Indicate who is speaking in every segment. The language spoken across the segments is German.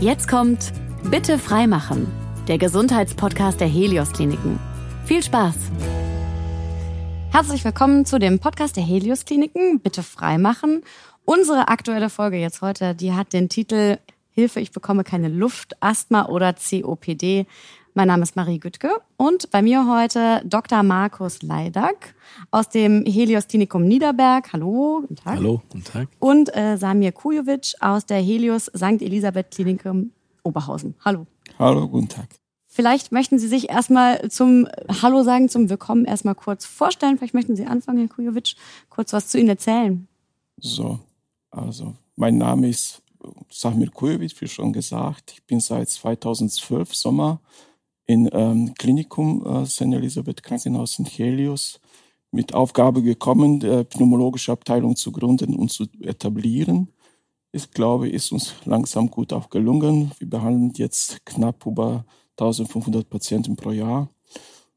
Speaker 1: Jetzt kommt Bitte freimachen, der Gesundheitspodcast der Helios Kliniken. Viel Spaß! Herzlich willkommen zu dem Podcast der Helios Kliniken. Bitte freimachen. Unsere aktuelle Folge jetzt heute, die hat den Titel Hilfe, ich bekomme keine Luft, Asthma oder COPD. Mein Name ist Marie Güttke und bei mir heute Dr. Markus Leidak aus dem Helios Klinikum Niederberg. Hallo,
Speaker 2: guten Tag. Hallo, guten Tag.
Speaker 1: Und äh, Samir Kujovic aus der Helios St. Elisabeth Klinikum Oberhausen. Hallo.
Speaker 3: Hallo, guten Tag.
Speaker 1: Vielleicht möchten Sie sich erstmal zum Hallo sagen, zum Willkommen erstmal kurz vorstellen. Vielleicht möchten Sie anfangen, Herr Kujovic, kurz was zu Ihnen erzählen.
Speaker 3: So, also mein Name ist Samir Kujovic, wie schon gesagt. Ich bin seit 2012 Sommer in ähm, Klinikum äh, St. Elisabeth Krankenhaus in Helios mit Aufgabe gekommen, die pneumologische Abteilung zu gründen und zu etablieren. Ich glaube, ist uns langsam gut auch gelungen. Wir behandeln jetzt knapp über 1500 Patienten pro Jahr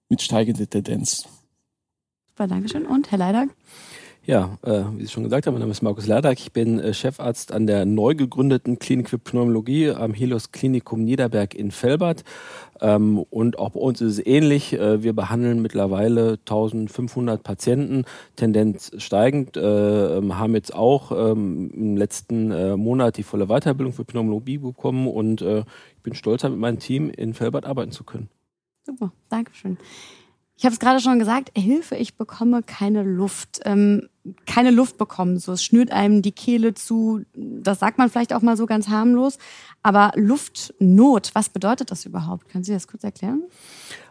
Speaker 3: mit steigender Tendenz.
Speaker 1: Super, Dankeschön. Und Herr Leidag?
Speaker 2: Ja, äh, wie Sie schon gesagt haben, mein Name ist Markus Lerdak. Ich bin äh, Chefarzt an der neu gegründeten Klinik für Pneumologie am Helios Klinikum Niederberg in Felbert. Ähm, und auch bei uns ist es ähnlich. Äh, wir behandeln mittlerweile 1500 Patienten, Tendenz steigend, äh, ähm, haben jetzt auch ähm, im letzten äh, Monat die volle Weiterbildung für Pneumologie bekommen und äh, ich bin stolz, mit meinem Team in Felbert arbeiten zu können.
Speaker 1: Super, Dankeschön. Ich habe es gerade schon gesagt, Hilfe, ich bekomme keine Luft. Ähm, keine Luft bekommen, so es schnürt einem die Kehle zu. Das sagt man vielleicht auch mal so ganz harmlos. Aber Luftnot, was bedeutet das überhaupt? Können Sie das kurz erklären?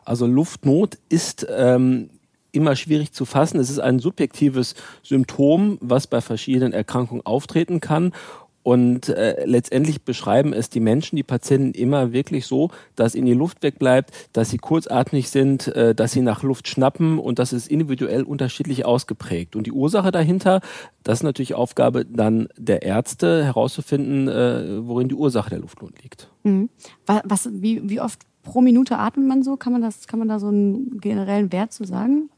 Speaker 2: Also Luftnot ist ähm, immer schwierig zu fassen. Es ist ein subjektives Symptom, was bei verschiedenen Erkrankungen auftreten kann. Und äh, letztendlich beschreiben es die Menschen, die Patienten immer wirklich so, dass ihnen die Luft wegbleibt, dass sie kurzatmig sind, äh, dass sie nach Luft schnappen und das ist individuell unterschiedlich ausgeprägt. Und die Ursache dahinter, das ist natürlich Aufgabe dann der Ärzte herauszufinden, äh, worin die Ursache der Luftnot liegt.
Speaker 1: Mhm. Was, wie, wie oft pro Minute atmet man so? Kann man das, kann man da so einen generellen Wert zu sagen?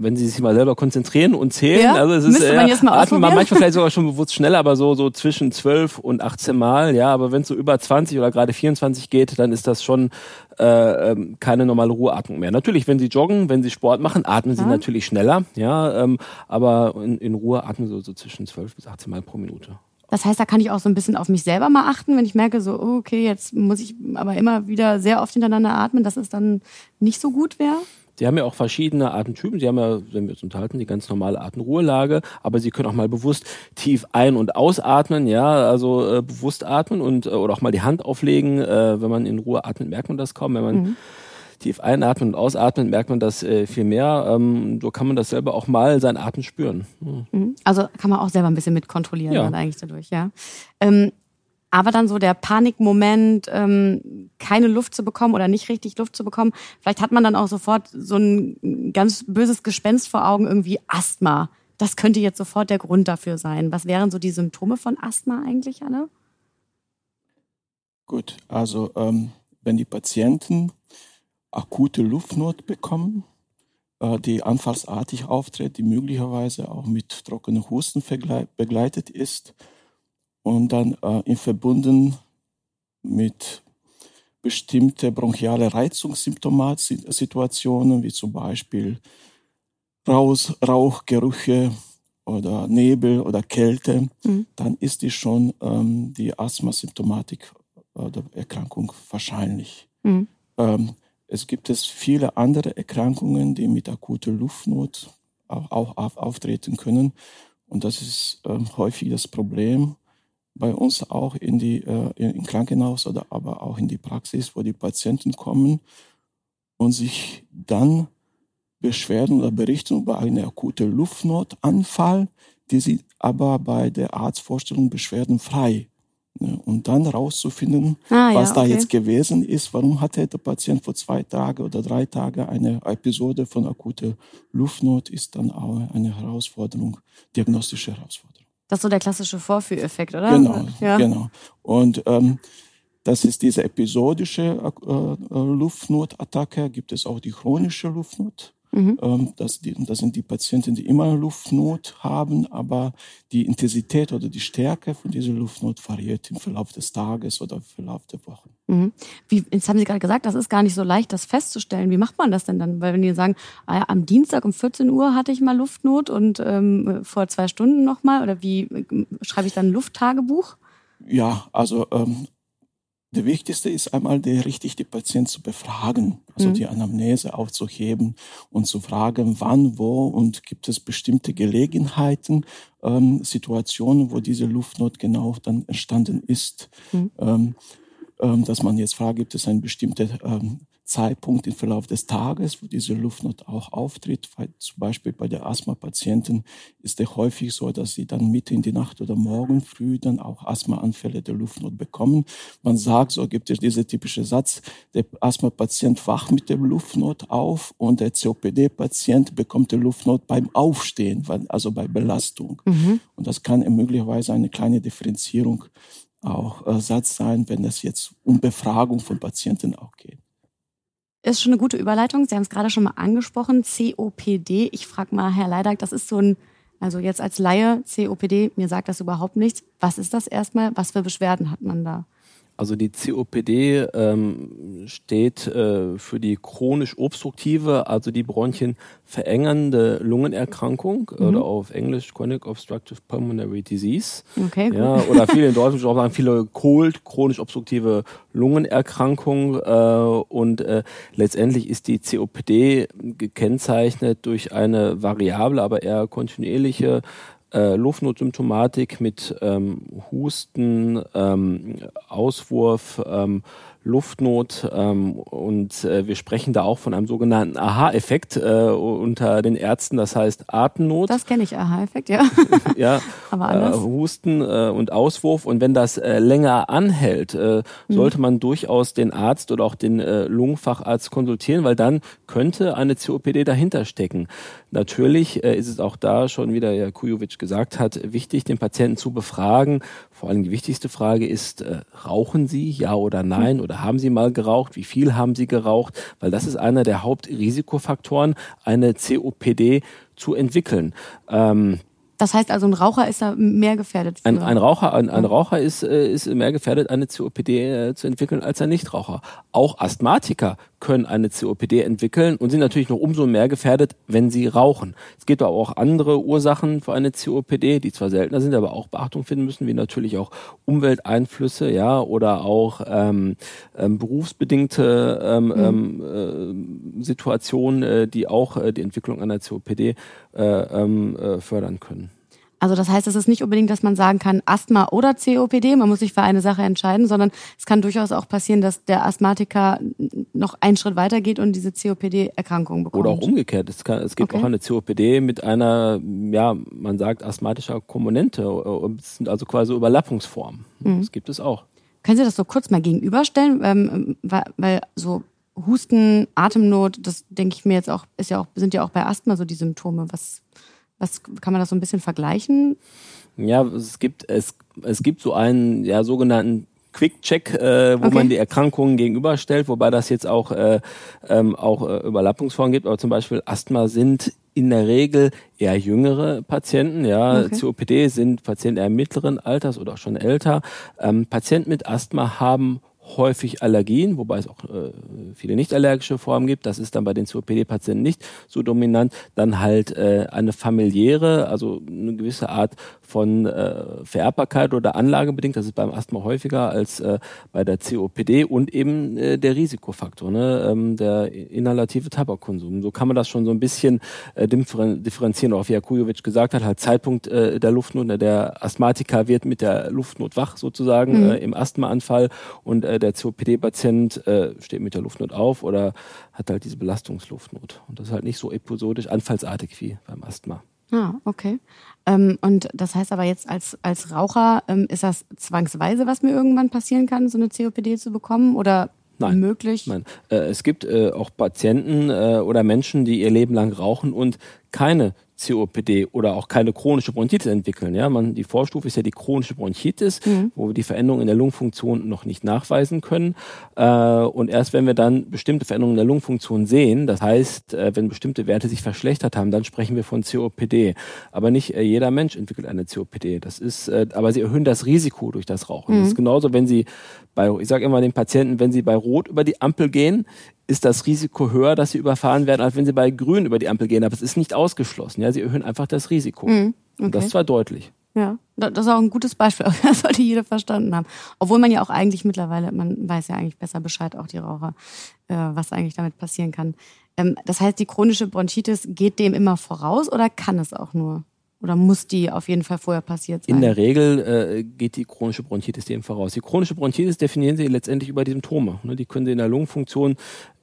Speaker 2: Wenn sie sich mal selber konzentrieren und zählen,
Speaker 1: ja?
Speaker 2: also es ist äh, man jetzt mal atmet man manchmal vielleicht sogar schon bewusst schneller, aber so so zwischen 12 und 18 Mal, ja, aber wenn es so über 20 oder gerade 24 geht, dann ist das schon äh, ähm, keine normale Ruheatmung mehr. Natürlich, wenn sie joggen, wenn sie Sport machen, atmen sie ja. natürlich schneller, ja, ähm, aber in, in Ruhe atmen sie so, so zwischen 12 bis 18 Mal pro Minute.
Speaker 1: Das heißt, da kann ich auch so ein bisschen auf mich selber mal achten, wenn ich merke, so, oh, okay, jetzt muss ich aber immer wieder sehr oft hintereinander atmen, dass es dann nicht so gut wäre?
Speaker 2: Sie haben ja auch verschiedene Atemtypen. Sie haben ja, wenn wir uns unterhalten, die ganz normale Atemruhelage, aber Sie können auch mal bewusst tief ein- und ausatmen, ja, also äh, bewusst atmen und äh, oder auch mal die Hand auflegen. Äh, wenn man in Ruhe atmet, merkt man das kaum. Wenn man mhm. tief einatmet und ausatmet, merkt man das äh, viel mehr. Ähm, so kann man das selber auch mal seinen Atem spüren.
Speaker 1: Mhm. Also kann man auch selber ein bisschen mitkontrollieren ja. dann eigentlich dadurch, ja. Ähm, aber dann so der Panikmoment, ähm, keine Luft zu bekommen oder nicht richtig Luft zu bekommen, vielleicht hat man dann auch sofort so ein ganz böses Gespenst vor Augen, irgendwie Asthma. Das könnte jetzt sofort der Grund dafür sein. Was wären so die Symptome von Asthma eigentlich, Anne?
Speaker 3: Gut, also ähm, wenn die Patienten akute Luftnot bekommen, äh, die anfallsartig auftritt, die möglicherweise auch mit trockenem Husten begleitet ist, und dann äh, in Verbunden mit bestimmte bronchiale Reizungssymptomatsituationen, wie zum Beispiel Raus, Rauchgerüche oder Nebel oder Kälte, mhm. dann ist die schon ähm, die Asthmasymptomatik oder Erkrankung wahrscheinlich. Mhm. Ähm, es gibt es viele andere Erkrankungen, die mit akuter Luftnot auch, auch auf, auftreten können. Und das ist ähm, häufig das Problem, bei uns auch in die äh, in Krankenhaus oder aber auch in die Praxis, wo die Patienten kommen und sich dann beschweren oder berichten über eine akute Luftnotanfall, die sie aber bei der Arztvorstellung beschwerdenfrei. Ne? Und dann rauszufinden, ah, was ja, da jetzt gewesen ist, warum hatte der Patient vor zwei Tagen oder drei Tagen eine Episode von akuter Luftnot, ist dann auch eine Herausforderung, diagnostische Herausforderung.
Speaker 1: Das ist so der klassische Vorführeffekt, oder?
Speaker 3: Genau, ja. genau. Und ähm, das ist diese episodische äh, äh, Luftnotattacke. Gibt es auch die chronische Luftnot. Mhm. Ähm, das, das sind die Patienten, die immer Luftnot haben, aber die Intensität oder die Stärke von dieser Luftnot variiert im Verlauf des Tages oder im Verlauf der Woche.
Speaker 1: Mhm. Wie, jetzt haben Sie gerade gesagt, das ist gar nicht so leicht, das festzustellen. Wie macht man das denn dann? Weil wenn die sagen, ah am Dienstag um 14 Uhr hatte ich mal Luftnot und ähm, vor zwei Stunden nochmal, oder wie äh, schreibe ich dann ein Lufttagebuch?
Speaker 3: Ja, also ähm, der wichtigste ist einmal, der richtig die Patienten zu befragen, also mhm. die Anamnese aufzuheben und zu fragen, wann, wo und gibt es bestimmte Gelegenheiten, ähm, Situationen, wo diese Luftnot genau dann entstanden ist. Mhm. Ähm, ähm, dass man jetzt fragt, gibt es eine bestimmte ähm, Zeitpunkt im Verlauf des Tages, wo diese Luftnot auch auftritt. Weil zum Beispiel bei der Asthma-Patienten ist es häufig so, dass sie dann mitten in die Nacht oder morgen früh dann auch Asthmaanfälle der Luftnot bekommen. Man sagt, so gibt es diese typische Satz, der Asthma-Patient wacht mit der Luftnot auf und der COPD-Patient bekommt die Luftnot beim Aufstehen, also bei Belastung. Mhm. Und das kann möglicherweise eine kleine Differenzierung auch äh, Satz sein, wenn es jetzt um Befragung von Patienten auch geht.
Speaker 1: Ist schon eine gute Überleitung. Sie haben es gerade schon mal angesprochen. COPD. Ich frage mal, Herr Leidag, das ist so ein, also jetzt als Laie, COPD, mir sagt das überhaupt nichts. Was ist das erstmal? Was für Beschwerden hat man da?
Speaker 2: Also die COPD ähm, steht äh, für die chronisch obstruktive, also die Bronchien verengernde Lungenerkrankung mhm. oder auf Englisch Chronic Obstructive Pulmonary Disease. Okay. Ja, oder viele in Deutschland auch sagen viele Cold, chronisch obstruktive Lungenerkrankung äh, und äh, letztendlich ist die COPD gekennzeichnet durch eine variable, aber eher kontinuierliche äh, Luftnotsymptomatik mit ähm, Husten, ähm, Auswurf, ähm, Luftnot ähm, und äh, wir sprechen da auch von einem sogenannten Aha-Effekt äh, unter den Ärzten, das heißt Atemnot.
Speaker 1: Das kenne ich, Aha-Effekt, ja.
Speaker 2: ja, Aber anders. Äh, Husten äh, und Auswurf und wenn das äh, länger anhält, äh, mhm. sollte man durchaus den Arzt oder auch den äh, Lungenfacharzt konsultieren, weil dann könnte eine COPD dahinter stecken. Natürlich äh, ist es auch da schon, wie der Herr Kujovic gesagt hat, wichtig, den Patienten zu befragen. Vor allem die wichtigste Frage ist, äh, rauchen Sie, ja oder nein? Oder haben Sie mal geraucht? Wie viel haben Sie geraucht? Weil das ist einer der Hauptrisikofaktoren, eine COPD zu entwickeln.
Speaker 1: Ähm, das heißt also, ein Raucher ist da mehr gefährdet.
Speaker 2: Ein, ein, Raucher, ein, ein Raucher ist, äh, ist mehr gefährdet, eine COPD zu entwickeln als ein Nichtraucher. Auch Asthmatiker können eine COPD entwickeln und sind natürlich noch umso mehr gefährdet, wenn sie rauchen. Es gibt aber auch andere Ursachen für eine COPD, die zwar seltener sind, aber auch Beachtung finden müssen, wie natürlich auch Umwelteinflüsse, ja, oder auch ähm, ähm, berufsbedingte ähm, mhm. ähm, äh, Situationen, äh, die auch äh, die Entwicklung einer COPD äh, ähm, äh, fördern können.
Speaker 1: Also das heißt, es ist nicht unbedingt, dass man sagen kann Asthma oder COPD, man muss sich für eine Sache entscheiden, sondern es kann durchaus auch passieren, dass der Asthmatiker noch einen Schritt weiter geht und diese COPD-Erkrankung bekommt.
Speaker 2: Oder auch umgekehrt. Es, kann, es gibt okay. auch eine COPD mit einer, ja, man sagt asthmatischer Komponente, also quasi Überlappungsform. Mhm. Das gibt es auch.
Speaker 1: Können Sie das so kurz mal gegenüberstellen? Ähm, weil, weil so Husten, Atemnot, das denke ich mir jetzt auch, ist ja auch, sind ja auch bei Asthma so die Symptome. Was, was kann man das so ein bisschen vergleichen?
Speaker 2: Ja, es gibt, es, es gibt so einen ja, sogenannten Quick-Check, äh, wo okay. man die Erkrankungen gegenüberstellt, wobei das jetzt auch, äh, ähm, auch äh, Überlappungsformen gibt, aber zum Beispiel Asthma sind in der Regel eher jüngere Patienten, ja, okay. COPD sind Patienten eher mittleren Alters oder auch schon älter. Ähm, Patienten mit Asthma haben häufig Allergien, wobei es auch äh, viele nicht allergische Formen gibt. Das ist dann bei den COPD-Patienten nicht so dominant. Dann halt äh, eine familiäre, also eine gewisse Art von äh, Vererbbarkeit oder Anlagebedingt. Das ist beim Asthma häufiger als äh, bei der COPD und eben äh, der Risikofaktor, ne? ähm, der inhalative Tabakkonsum. So kann man das schon so ein bisschen äh, differenzieren. Auch wie Herr Kujovic gesagt hat, halt Zeitpunkt äh, der Luftnot. Der Asthmatiker wird mit der Luftnot wach sozusagen mhm. äh, im Asthmaanfall und äh, der COPD-Patient äh, steht mit der Luftnot auf oder hat halt diese Belastungsluftnot. Und das ist halt nicht so episodisch anfallsartig wie beim Asthma.
Speaker 1: Ah, okay. Ähm, und das heißt aber jetzt als, als Raucher, ähm, ist das zwangsweise, was mir irgendwann passieren kann, so eine COPD zu bekommen oder Nein, möglich?
Speaker 2: Nein. Äh, es gibt äh, auch Patienten äh, oder Menschen, die ihr Leben lang rauchen und keine COPD oder auch keine chronische Bronchitis entwickeln. Ja, man, die Vorstufe ist ja die chronische Bronchitis, mhm. wo wir die Veränderungen in der Lungenfunktion noch nicht nachweisen können. Äh, und erst wenn wir dann bestimmte Veränderungen in der Lungenfunktion sehen, das heißt, äh, wenn bestimmte Werte sich verschlechtert haben, dann sprechen wir von COPD. Aber nicht äh, jeder Mensch entwickelt eine COPD. Das ist, äh, aber sie erhöhen das Risiko durch das Rauchen. Mhm. Das ist genauso, wenn Sie bei, ich sage immer den Patienten, wenn Sie bei Rot über die Ampel gehen, ist das Risiko höher, dass sie überfahren werden, als wenn sie bei Grün über die Ampel gehen. Aber es ist nicht ausgeschlossen. Ja, sie erhöhen einfach das Risiko. Mhm, okay. Und das zwar deutlich.
Speaker 1: Ja, das ist auch ein gutes Beispiel. Das sollte jeder verstanden haben. Obwohl man ja auch eigentlich mittlerweile, man weiß ja eigentlich besser Bescheid, auch die Raucher, äh, was eigentlich damit passieren kann. Ähm, das heißt, die chronische Bronchitis geht dem immer voraus oder kann es auch nur? Oder muss die auf jeden Fall vorher passiert sein?
Speaker 2: In der Regel äh, geht die chronische Bronchitis dem voraus. Die chronische Bronchitis definieren Sie letztendlich über die Symptome. Ne? Die können Sie in der Lungenfunktion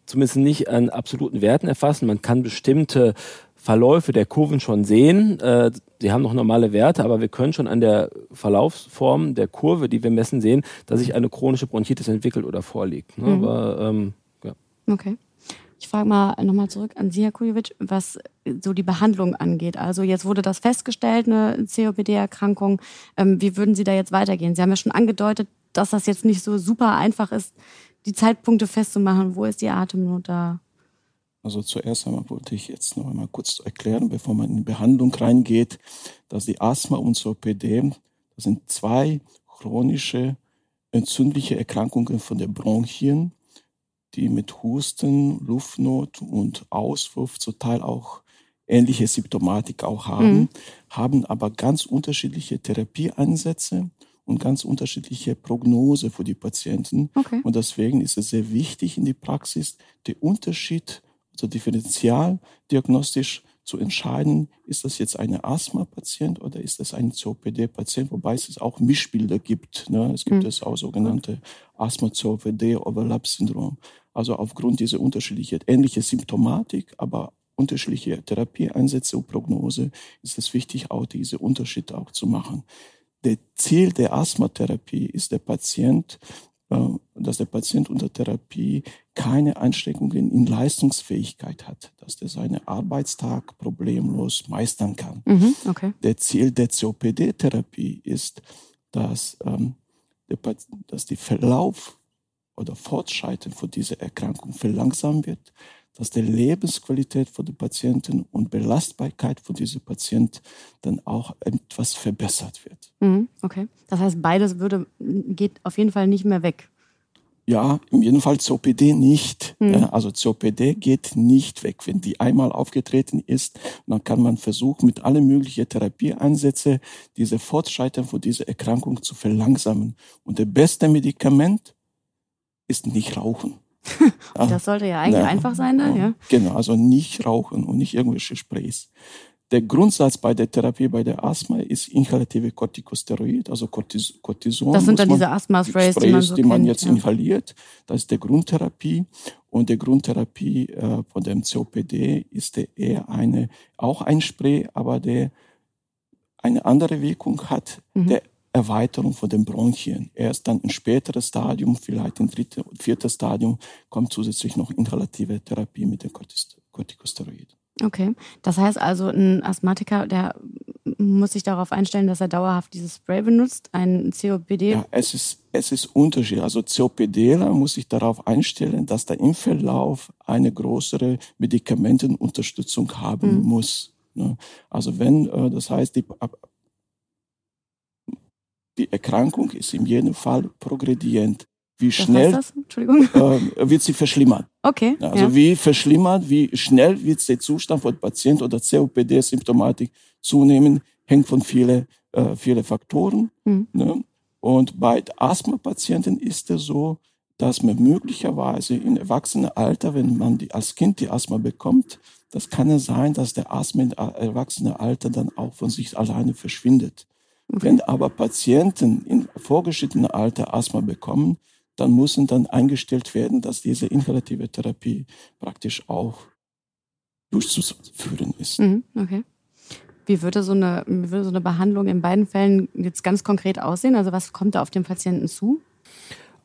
Speaker 2: zumindest nicht an absoluten Werten erfassen. Man kann bestimmte Verläufe der Kurven schon sehen. Äh, sie haben noch normale Werte, aber wir können schon an der Verlaufsform der Kurve, die wir messen, sehen, dass sich eine chronische Bronchitis entwickelt oder vorliegt. Ne? Mhm. Aber, ähm,
Speaker 1: ja. Okay. Ich frage mal nochmal zurück an Sie, Herr Kujovic, was so die Behandlung angeht. Also jetzt wurde das festgestellt, eine COPD-Erkrankung. Ähm, wie würden Sie da jetzt weitergehen? Sie haben ja schon angedeutet, dass das jetzt nicht so super einfach ist, die Zeitpunkte festzumachen. Wo ist die Atemnot da?
Speaker 3: Also zuerst einmal wollte ich jetzt noch einmal kurz erklären, bevor man in die Behandlung reingeht, dass die Asthma und COPD, das sind zwei chronische entzündliche Erkrankungen von den Bronchien, die mit Husten, Luftnot und Auswurf zum Teil auch ähnliche Symptomatik auch haben, mhm. haben aber ganz unterschiedliche Therapieansätze und ganz unterschiedliche Prognose für die Patienten. Okay. Und deswegen ist es sehr wichtig in die Praxis, den Unterschied, also differenzial diagnostisch zu entscheiden, ist das jetzt ein Asthma-Patient oder ist das ein COPD-Patient, wobei es auch Mischbilder gibt. Ne? Es gibt mhm. es auch sogenannte Asthma-COPD-Overlap-Syndrom. Also aufgrund dieser unterschiedlichen, ähnliche Symptomatik, aber unterschiedliche Therapieeinsätze und Prognose ist es wichtig, auch diese Unterschiede auch zu machen der Ziel der Asthmatherapie ist der Patient, dass der Patient unter Therapie keine Einschränkungen in Leistungsfähigkeit hat, dass er seinen Arbeitstag problemlos meistern kann. Mhm, okay. Der Ziel der COPD-Therapie ist, dass, ähm, der, dass die Verlauf oder Fortschreiten von dieser Erkrankung verlangsamt wird, dass die Lebensqualität von den Patienten und Belastbarkeit von diesem Patienten dann auch etwas verbessert wird.
Speaker 1: Mhm, okay. Das heißt, beides würde, geht auf jeden Fall nicht mehr weg.
Speaker 3: Ja, in jedem Fall COPD nicht. Mhm. Also COPD geht nicht weg. Wenn die einmal aufgetreten ist, dann kann man versuchen, mit allen möglichen Therapieansätzen diese Fortschreiten von dieser Erkrankung zu verlangsamen. Und das beste Medikament ist nicht rauchen.
Speaker 1: Das sollte ja eigentlich ja, einfach sein, ne? ja.
Speaker 3: Genau, also nicht rauchen und nicht irgendwelche Sprays. Der Grundsatz bei der Therapie bei der Asthma ist inhalative Corticosteroid, also Cortison.
Speaker 1: Das sind dann diese Asthma-Sprays, die man, so
Speaker 3: die man jetzt ja. inhaliert. Das ist die Grundtherapie. Und die Grundtherapie äh, von dem COPD ist der eher eine, auch ein Spray, aber der eine andere Wirkung hat. Mhm. Der Erweiterung von den Bronchien. Erst dann im späteren Stadium, vielleicht im dritten und vierten Stadium, kommt zusätzlich noch inhalative Therapie mit dem Corticosteroid.
Speaker 1: Okay, das heißt also, ein Asthmatiker, der muss sich darauf einstellen, dass er dauerhaft dieses Spray benutzt, ein COPD?
Speaker 3: Ja, es ist, es ist Unterschied. Also COPDler muss sich darauf einstellen, dass der im Verlauf eine größere Medikamentenunterstützung haben mhm. muss. Ne? Also wenn, äh, das heißt, die die Erkrankung ist in jedem Fall progredient. Wie schnell äh, wird sie verschlimmert?
Speaker 1: Okay.
Speaker 3: Also ja. wie verschlimmert, wie schnell wird der Zustand von Patient oder COPD-Symptomatik zunehmen, hängt von vielen äh, viele Faktoren. Mhm. Ne? Und bei Asthma-Patienten ist es so, dass man möglicherweise im Erwachsenenalter, wenn man die, als Kind die Asthma bekommt, das kann es sein, dass der Asthma im Erwachsenenalter dann auch von sich alleine verschwindet. Wenn aber Patienten in vorgeschrittenem Alter Asthma bekommen, dann müssen dann eingestellt werden, dass diese inhalative Therapie praktisch auch durchzuführen ist.
Speaker 1: Mhm, okay. Wie würde, so eine, wie würde so eine Behandlung in beiden Fällen jetzt ganz konkret aussehen? Also was kommt da auf den Patienten zu?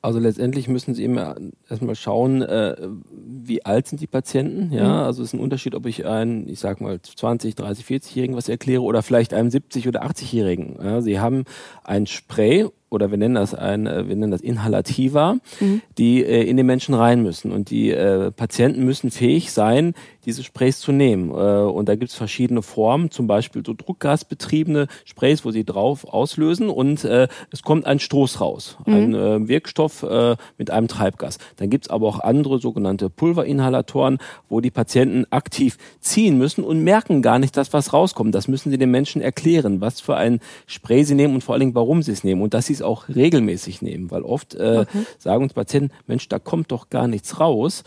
Speaker 2: Also letztendlich müssen Sie immer erstmal schauen, äh, wie alt sind die Patienten. Ja, mhm. also es ist ein Unterschied, ob ich einen, ich sag mal 20, 30, 40-Jährigen was erkläre oder vielleicht einem 70 oder 80-Jährigen. Ja, Sie haben ein Spray oder wir nennen das ein, äh, wir nennen das Inhalativa, mhm. die äh, in den Menschen rein müssen. Und die äh, Patienten müssen fähig sein, diese Sprays zu nehmen. Äh, und da gibt es verschiedene Formen, zum Beispiel so druckgasbetriebene Sprays, wo sie drauf auslösen und äh, es kommt ein Stoß raus, mhm. ein äh, Wirkstoff äh, mit einem Treibgas. Dann gibt es aber auch andere sogenannte Pulverinhalatoren, wo die Patienten aktiv ziehen müssen und merken gar nicht, dass was rauskommt. Das müssen sie den Menschen erklären, was für ein Spray sie nehmen und vor allen Dingen, warum sie es nehmen und dass sie es auch regelmäßig nehmen, weil oft äh, okay. sagen uns Patienten, Mensch, da kommt doch gar nichts raus.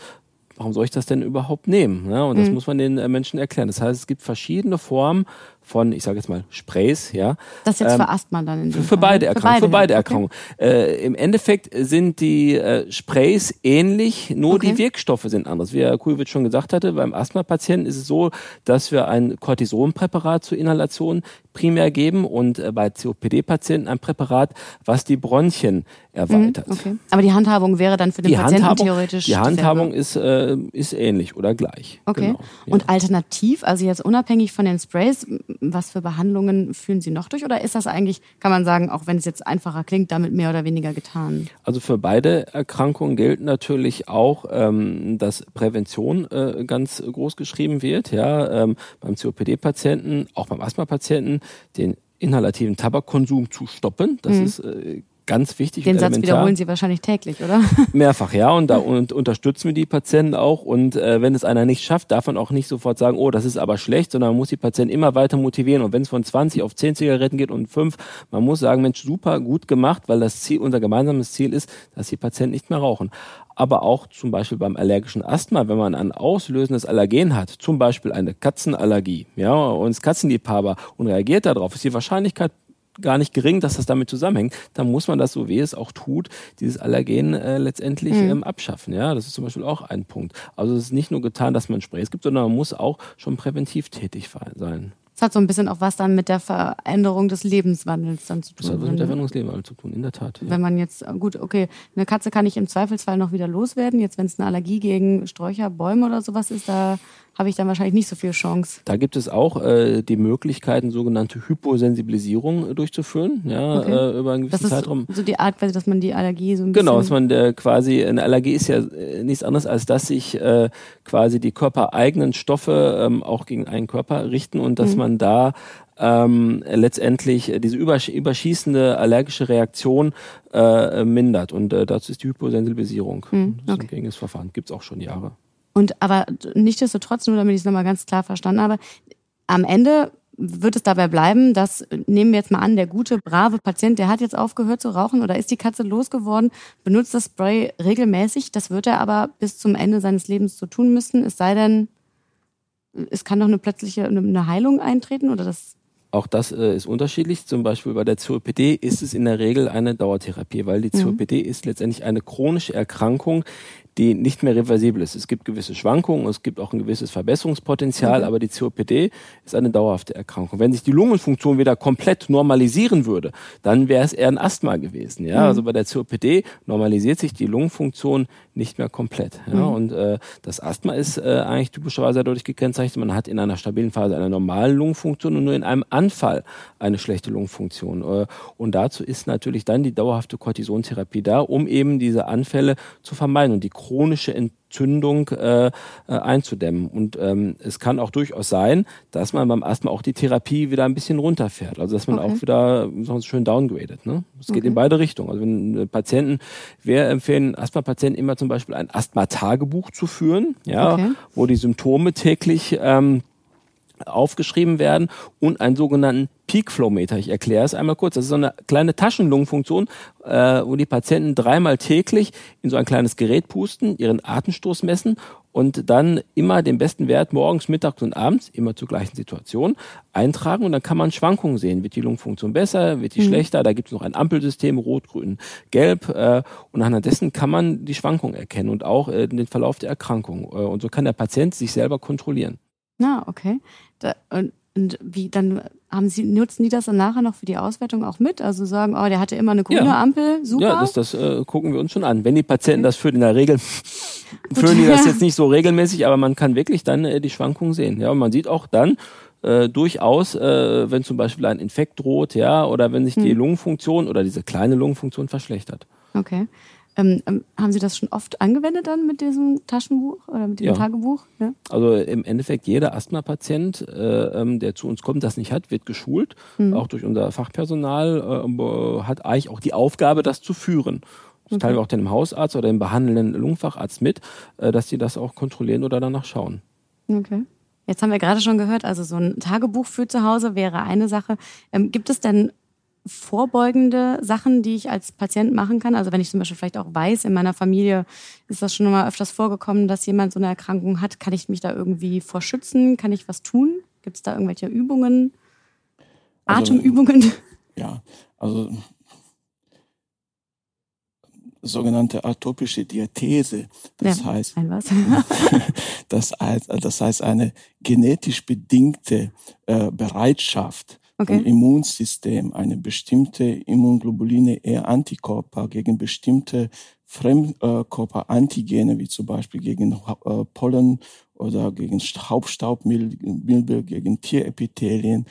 Speaker 2: Warum soll ich das denn überhaupt nehmen? Ja, und das mhm. muss man den äh, Menschen erklären. Das heißt, es gibt verschiedene Formen von, ich sage jetzt mal, Sprays, ja.
Speaker 1: Das jetzt ähm, für Asthma dann in
Speaker 2: Für, für beide Erkrankungen. Für beide, Erkrankungen. Okay. Äh, Im Endeffekt sind die äh, Sprays ähnlich, nur okay. die Wirkstoffe sind anders. Wie Herr Kujovic schon gesagt hatte, beim Asthma-Patienten ist es so, dass wir ein Cortisonpräparat zur Inhalation primär geben und äh, bei COPD-Patienten ein Präparat, was die Bronchien erweitert.
Speaker 1: Mhm, okay. Aber die Handhabung wäre dann für den die Patienten
Speaker 2: Handhabung,
Speaker 1: theoretisch.
Speaker 2: Die Handhabung ist, äh, ist ähnlich oder gleich.
Speaker 1: Okay. Genau, ja. Und alternativ, also jetzt unabhängig von den Sprays, was für Behandlungen führen Sie noch durch? Oder ist das eigentlich, kann man sagen, auch wenn es jetzt einfacher klingt, damit mehr oder weniger getan?
Speaker 2: Also für beide Erkrankungen gilt natürlich auch, ähm, dass Prävention äh, ganz groß geschrieben wird. Ja, ähm, beim COPD-Patienten, auch beim Asthma-Patienten, den inhalativen Tabakkonsum zu stoppen. Das mhm. ist äh, ganz wichtig.
Speaker 1: Den Satz wiederholen Sie wahrscheinlich täglich, oder?
Speaker 2: Mehrfach, ja. Und da und unterstützen wir die Patienten auch. Und äh, wenn es einer nicht schafft, darf man auch nicht sofort sagen, oh, das ist aber schlecht, sondern man muss die Patienten immer weiter motivieren. Und wenn es von 20 auf 10 Zigaretten geht und 5, man muss sagen, Mensch, super, gut gemacht, weil das Ziel, unser gemeinsames Ziel ist, dass die Patienten nicht mehr rauchen. Aber auch zum Beispiel beim allergischen Asthma, wenn man ein auslösendes Allergen hat, zum Beispiel eine Katzenallergie, ja, und es Katzenliebhaber und reagiert darauf, ist die Wahrscheinlichkeit gar nicht gering, dass das damit zusammenhängt, dann muss man das, so wie es auch tut, dieses Allergen äh, letztendlich mhm. ähm, abschaffen. Ja, das ist zum Beispiel auch ein Punkt. Also es ist nicht nur getan, dass man Sprays gibt, sondern man muss auch schon präventiv tätig sein.
Speaker 1: Das hat so ein bisschen auch was dann mit der Veränderung des Lebenswandels dann zu tun.
Speaker 2: Das hat was mit der Veränderung des Lebenswandels zu tun, in der Tat.
Speaker 1: Ja. Wenn man jetzt, gut, okay, eine Katze kann ich im Zweifelsfall noch wieder loswerden. Jetzt, wenn es eine Allergie gegen Sträucher, Bäume oder sowas ist, da habe ich dann wahrscheinlich nicht so viel Chance.
Speaker 2: Da gibt es auch äh, die Möglichkeiten, sogenannte Hyposensibilisierung äh, durchzuführen, ja, okay. äh, über einen gewissen
Speaker 1: das ist
Speaker 2: Zeitraum.
Speaker 1: So die Art, dass man die Allergie so ein
Speaker 2: genau, bisschen... Genau, dass man äh, quasi, eine Allergie ist ja äh, nichts anderes, als dass sich äh, quasi die körpereigenen Stoffe ähm, auch gegen einen Körper richten und dass mhm. man da ähm, letztendlich diese überschießende allergische Reaktion äh, mindert. Und äh, dazu ist die Hyposensibilisierung. Mhm, okay. Das ist ein gängiges Verfahren. Gibt es auch schon Jahre.
Speaker 1: Und aber nichtsdestotrotz, nur damit ich es nochmal ganz klar verstanden habe, am Ende wird es dabei bleiben, dass, nehmen wir jetzt mal an, der gute, brave Patient, der hat jetzt aufgehört zu rauchen oder ist die Katze losgeworden, benutzt das Spray regelmäßig. Das wird er aber bis zum Ende seines Lebens so tun müssen, es sei denn, es kann doch eine plötzliche eine Heilung eintreten oder das
Speaker 2: auch das äh, ist unterschiedlich. Zum Beispiel bei der COPD ist es in der Regel eine Dauertherapie, weil die mhm. COPD ist letztendlich eine chronische Erkrankung, die nicht mehr reversibel ist. Es gibt gewisse Schwankungen, es gibt auch ein gewisses Verbesserungspotenzial, mhm. aber die COPD ist eine dauerhafte Erkrankung. Wenn sich die Lungenfunktion wieder komplett normalisieren würde, dann wäre es eher ein Asthma gewesen. Ja, mhm. also bei der COPD normalisiert sich die Lungenfunktion nicht mehr komplett. Ja, mhm. und äh, das Asthma ist äh, eigentlich typischerweise dadurch gekennzeichnet, man hat in einer stabilen Phase eine normale Lungenfunktion und nur in einem Anfall eine schlechte Lungenfunktion. Äh, und dazu ist natürlich dann die dauerhafte Cortisontherapie da, um eben diese Anfälle zu vermeiden und die chronische Entzündung äh, äh, einzudämmen. Und ähm, es kann auch durchaus sein, dass man beim Asthma auch die Therapie wieder ein bisschen runterfährt. Also dass man okay. auch wieder so schön downgradet. Ne? Es geht okay. in beide Richtungen. Also wenn Patienten, wir empfehlen Asthma-Patienten immer zum Beispiel ein Asthma-Tagebuch zu führen, ja, okay. wo die Symptome täglich ähm, aufgeschrieben werden und einen sogenannten Peak Flow Meter. Ich erkläre es einmal kurz. Das ist so eine kleine Taschenlungenfunktion, äh, wo die Patienten dreimal täglich in so ein kleines Gerät pusten, ihren Atemstoß messen und dann immer den besten Wert morgens, mittags und abends, immer zur gleichen Situation, eintragen und dann kann man Schwankungen sehen. Wird die Lungenfunktion besser, wird die mhm. schlechter? Da gibt es noch ein Ampelsystem, rot, grün, gelb äh, und anhand dessen kann man die Schwankungen erkennen und auch äh, den Verlauf der Erkrankung. Äh, und so kann der Patient sich selber kontrollieren.
Speaker 1: Na, okay. Da, Und wie dann haben Sie nutzen die das dann nachher noch für die Auswertung auch mit? Also sagen, oh, der hatte immer eine grüne ja. Ampel, super.
Speaker 2: Ja, das, das äh, gucken wir uns schon an. Wenn die Patienten okay. das führen, in der Regel führen die das jetzt nicht so regelmäßig, aber man kann wirklich dann äh, die Schwankungen sehen. Ja, und man sieht auch dann äh, durchaus, äh, wenn zum Beispiel ein Infekt droht, ja, oder wenn sich die hm. Lungenfunktion oder diese kleine Lungenfunktion verschlechtert.
Speaker 1: Okay. Ähm, ähm, haben Sie das schon oft angewendet dann mit diesem Taschenbuch oder mit diesem ja. Tagebuch?
Speaker 2: Ja? Also im Endeffekt jeder Asthma-Patient, äh, ähm, der zu uns kommt, das nicht hat, wird geschult, mhm. auch durch unser Fachpersonal, äh, hat eigentlich auch die Aufgabe, das zu führen. Das okay. teilen wir auch dem Hausarzt oder dem behandelnden Lungenfacharzt mit, äh, dass sie das auch kontrollieren oder danach schauen.
Speaker 1: Okay. Jetzt haben wir gerade schon gehört, also so ein Tagebuch für zu Hause wäre eine Sache. Ähm, gibt es denn vorbeugende Sachen, die ich als Patient machen kann? Also wenn ich zum Beispiel vielleicht auch weiß, in meiner Familie ist das schon mal öfters vorgekommen, dass jemand so eine Erkrankung hat, kann ich mich da irgendwie vorschützen? Kann ich was tun? Gibt es da irgendwelche Übungen? Also, Atemübungen?
Speaker 3: Ja, also sogenannte atopische Diathese. Das ja, heißt, das, das heißt eine genetisch bedingte äh, Bereitschaft okay. vom Immunsystem, eine bestimmte Immunglobuline E-Antikörper gegen bestimmte Fremdkörperantigene, wie zum Beispiel gegen äh, Pollen oder gegen Hauptstaubmilbe, gegen Tierepithelien.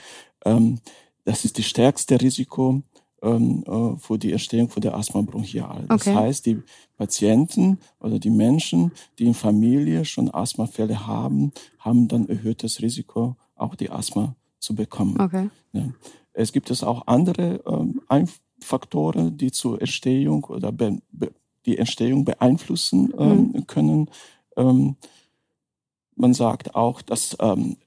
Speaker 3: Ähm, das ist das stärkste Risiko ähm, äh, für die Entstehung von der Asthma bronchial. Das okay. heißt, die Patienten oder die Menschen, die in Familie schon Asthmafälle haben, haben dann erhöhtes Risiko, auch die Asthma zu bekommen. Okay. Ja. Es gibt es auch andere ähm, Faktoren, die zur Entstehung oder be, be, die Entstehung beeinflussen ähm, mhm. können. Ähm, man sagt auch, dass ähm,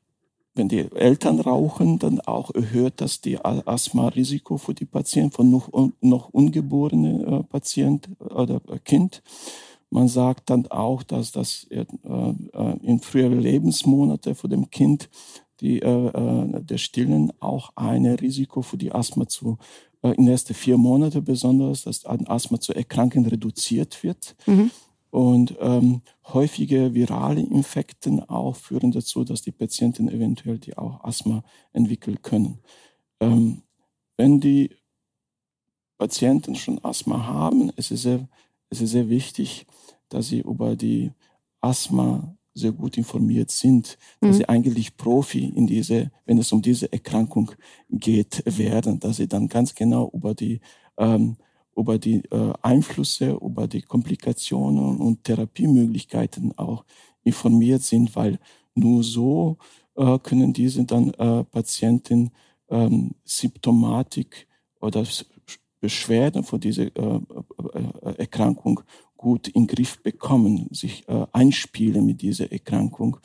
Speaker 3: wenn die Eltern rauchen, dann auch erhöht das die Asthma-Risiko für die Patienten, von noch, noch ungeborenen äh, Patient oder Kind. Man sagt dann auch, dass das äh, äh in früheren Lebensmonate für dem Kind die, äh, äh, der Stillen auch ein Risiko für die Asthma zu äh, in den ersten vier Monaten besonders, dass an Asthma zu erkranken reduziert wird. Mhm. Und ähm, häufige virale Infekten auch führen dazu, dass die Patienten eventuell die auch Asthma entwickeln können. Ähm, wenn die Patienten schon Asthma haben, es ist sehr, es ist sehr wichtig, dass sie über die Asthma sehr gut informiert sind, dass mhm. sie eigentlich Profi in diese, wenn es um diese Erkrankung geht, werden, dass sie dann ganz genau über die ähm, über die äh, Einflüsse, über die Komplikationen und Therapiemöglichkeiten auch informiert sind, weil nur so äh, können diese dann äh, Patienten ähm, Symptomatik oder Beschwerden von dieser äh, äh, Erkrankung gut in den Griff bekommen, sich äh, einspielen mit dieser Erkrankung.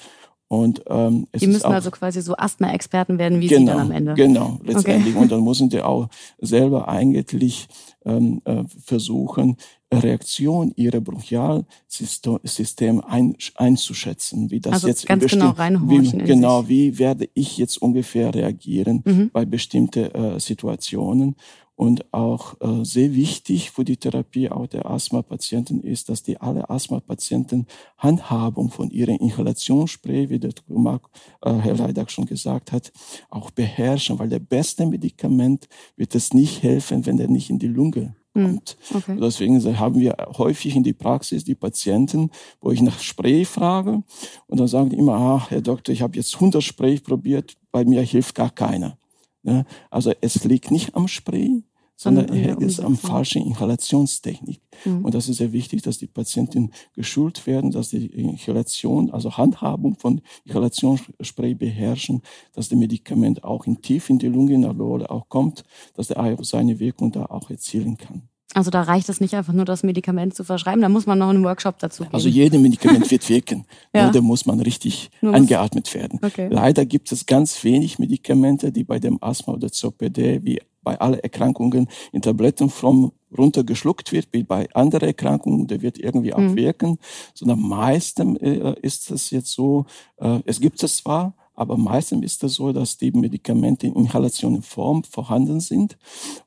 Speaker 3: Und, ähm,
Speaker 1: es die müssen auch, also quasi so Asthma-Experten werden, wie genau, Sie dann am Ende.
Speaker 3: Genau, letztendlich. Okay. Und dann müssen die auch selber eigentlich ähm, äh, versuchen, Reaktion ihrer Bronchialsystem ein, einzuschätzen, wie das
Speaker 1: also
Speaker 3: jetzt
Speaker 1: ganz genau reinhorchen.
Speaker 3: Wie, genau, wie werde ich jetzt ungefähr reagieren mhm. bei bestimmten äh, Situationen. Und auch äh, sehr wichtig für die Therapie auch der Asthma-Patienten ist, dass die alle Asthma-Patienten Handhabung von ihrem Inhalationsspray, wie der Mark, äh, Herr Leidak schon gesagt hat, auch beherrschen, weil der beste Medikament wird es nicht helfen, wenn der nicht in die Lunge hm, kommt. Okay. Deswegen haben wir häufig in die Praxis die Patienten, wo ich nach Spray frage und dann sagen die immer, ah, Herr Doktor, ich habe jetzt 100 Spray probiert, bei mir hilft gar keiner. Ja, also es liegt nicht am Spray, sondern es ist am falschen Inhalationstechnik. Mhm. Und das ist sehr wichtig, dass die Patienten geschult werden, dass die Inhalation, also Handhabung von Inhalationsspray beherrschen, dass das Medikament auch in tief in die Lunge, in der Lunge auch kommt, dass der seine Wirkung da auch erzielen kann.
Speaker 1: Also da reicht es nicht einfach nur, das Medikament zu verschreiben, da muss man noch einen Workshop dazu geben.
Speaker 3: Also jedes Medikament wird wirken, ja. nur da muss man richtig nur eingeatmet werden. Okay. Leider gibt es ganz wenig Medikamente, die bei dem Asthma oder COPD wie bei allen Erkrankungen in Tablettenform runtergeschluckt wird, wie bei anderen Erkrankungen, der wird irgendwie auch mhm. wirken, sondern meistens äh, ist es jetzt so, äh, es gibt es zwar, Aber meistens ist es so, dass die Medikamente in Inhalationenform vorhanden sind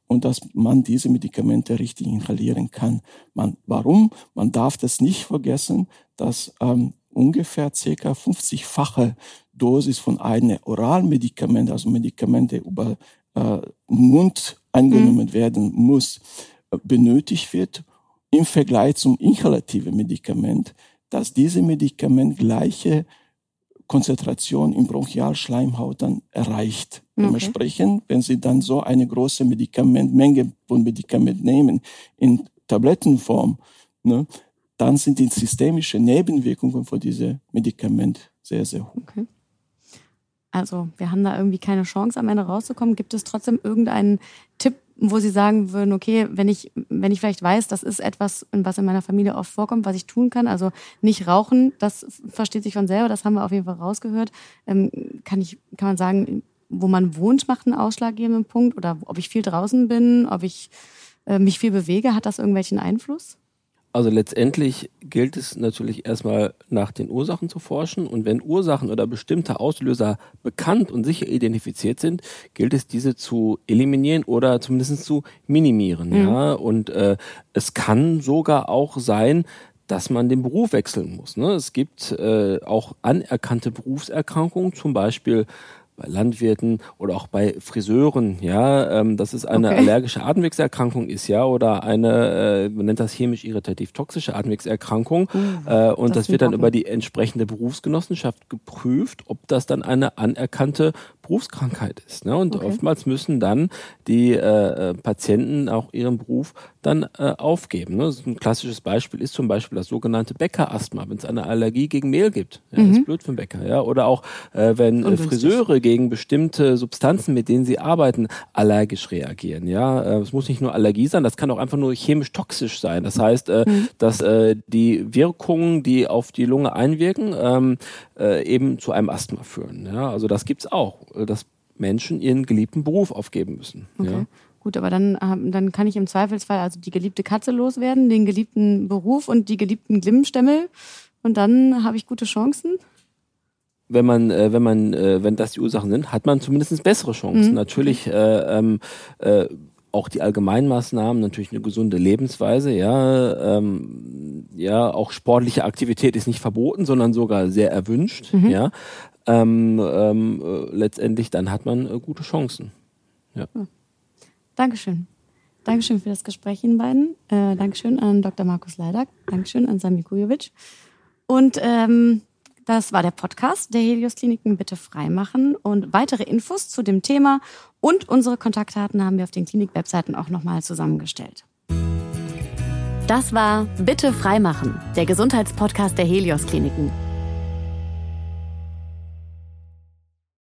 Speaker 3: und dass man diese Medikamente richtig inhalieren kann. Man, warum? Man darf das nicht vergessen, dass ähm, ungefähr circa 50-fache Dosis von einem Oralmedikament, also Medikamente über äh, Mund angenommen mhm. werden muss, äh, benötigt wird im Vergleich zum inhalativen Medikament, dass diese Medikament gleiche Konzentration im Bronchialschleimhaut dann erreicht. Okay. Dementsprechend, wenn Sie dann so eine große Medikament, Menge von Medikament nehmen in Tablettenform, ne, dann sind die systemischen Nebenwirkungen von diesem Medikament sehr, sehr hoch. Okay.
Speaker 1: Also wir haben da irgendwie keine Chance, am Ende rauszukommen. Gibt es trotzdem irgendeinen Tipp, wo Sie sagen würden, okay, wenn ich, wenn ich vielleicht weiß, das ist etwas, was in meiner Familie oft vorkommt, was ich tun kann, also nicht rauchen, das versteht sich von selber, das haben wir auf jeden Fall rausgehört. Ähm, kann ich, kann man sagen, wo man wohnt, macht einen ausschlaggebenden Punkt oder ob ich viel draußen bin, ob ich äh, mich viel bewege, hat das irgendwelchen Einfluss?
Speaker 2: Also letztendlich gilt es natürlich erstmal nach den Ursachen zu forschen und wenn Ursachen oder bestimmte Auslöser bekannt und sicher identifiziert sind, gilt es diese zu eliminieren oder zumindest zu minimieren. Mhm. Ja, und äh, es kann sogar auch sein, dass man den Beruf wechseln muss. Ne? Es gibt äh, auch anerkannte Berufserkrankungen, zum Beispiel bei Landwirten oder auch bei Friseuren, ja, ähm, dass es eine okay. allergische Atemwegserkrankung ist, ja, oder eine, äh, man nennt das chemisch irritativ toxische Atemwegserkrankung. Uh, äh, und das, das wird dann über die entsprechende Berufsgenossenschaft geprüft, ob das dann eine anerkannte Berufskrankheit ist. Ne? Und okay. oftmals müssen dann die äh, äh, Patienten auch ihren Beruf dann äh, aufgeben. Ne? Ein klassisches Beispiel ist zum Beispiel das sogenannte Bäckerasthma, wenn es eine Allergie gegen Mehl gibt. Ja, mhm. Das ist blöd für den Bäcker. Ja? Oder auch, äh, wenn äh, Friseure gegen bestimmte Substanzen, mit denen sie arbeiten, allergisch reagieren. Ja, äh, es muss nicht nur Allergie sein, das kann auch einfach nur chemisch toxisch sein. Das heißt, äh, mhm. dass äh, die Wirkungen, die auf die Lunge einwirken, ähm, äh, eben zu einem Asthma führen. Ja? Also das gibt's auch, äh, dass Menschen ihren geliebten Beruf aufgeben müssen. Okay. Ja?
Speaker 1: Gut, aber dann, ähm, dann kann ich im Zweifelsfall also die geliebte Katze loswerden, den geliebten Beruf und die geliebten Glimmstämmel und dann habe ich gute Chancen
Speaker 2: wenn man, äh, wenn man, äh, wenn das die Ursachen sind, hat man zumindest bessere Chancen. Mhm. Natürlich äh, ähm, äh, auch die Allgemeinmaßnahmen, natürlich eine gesunde Lebensweise, ja, ähm, ja, auch sportliche Aktivität ist nicht verboten, sondern sogar sehr erwünscht, mhm. ja. Ähm, ähm, äh, letztendlich dann hat man äh, gute Chancen. Ja. ja.
Speaker 1: Dankeschön. Dankeschön für das Gespräch, Ihnen beiden. Äh, Dankeschön an Dr. Markus Leidak. Dankeschön an Sami Kujovic. Und ähm, das war der Podcast der Helios Kliniken Bitte freimachen. Und weitere Infos zu dem Thema und unsere Kontaktdaten haben wir auf den Klinik-Webseiten auch nochmal zusammengestellt. Das war Bitte freimachen, der Gesundheitspodcast der Helios Kliniken.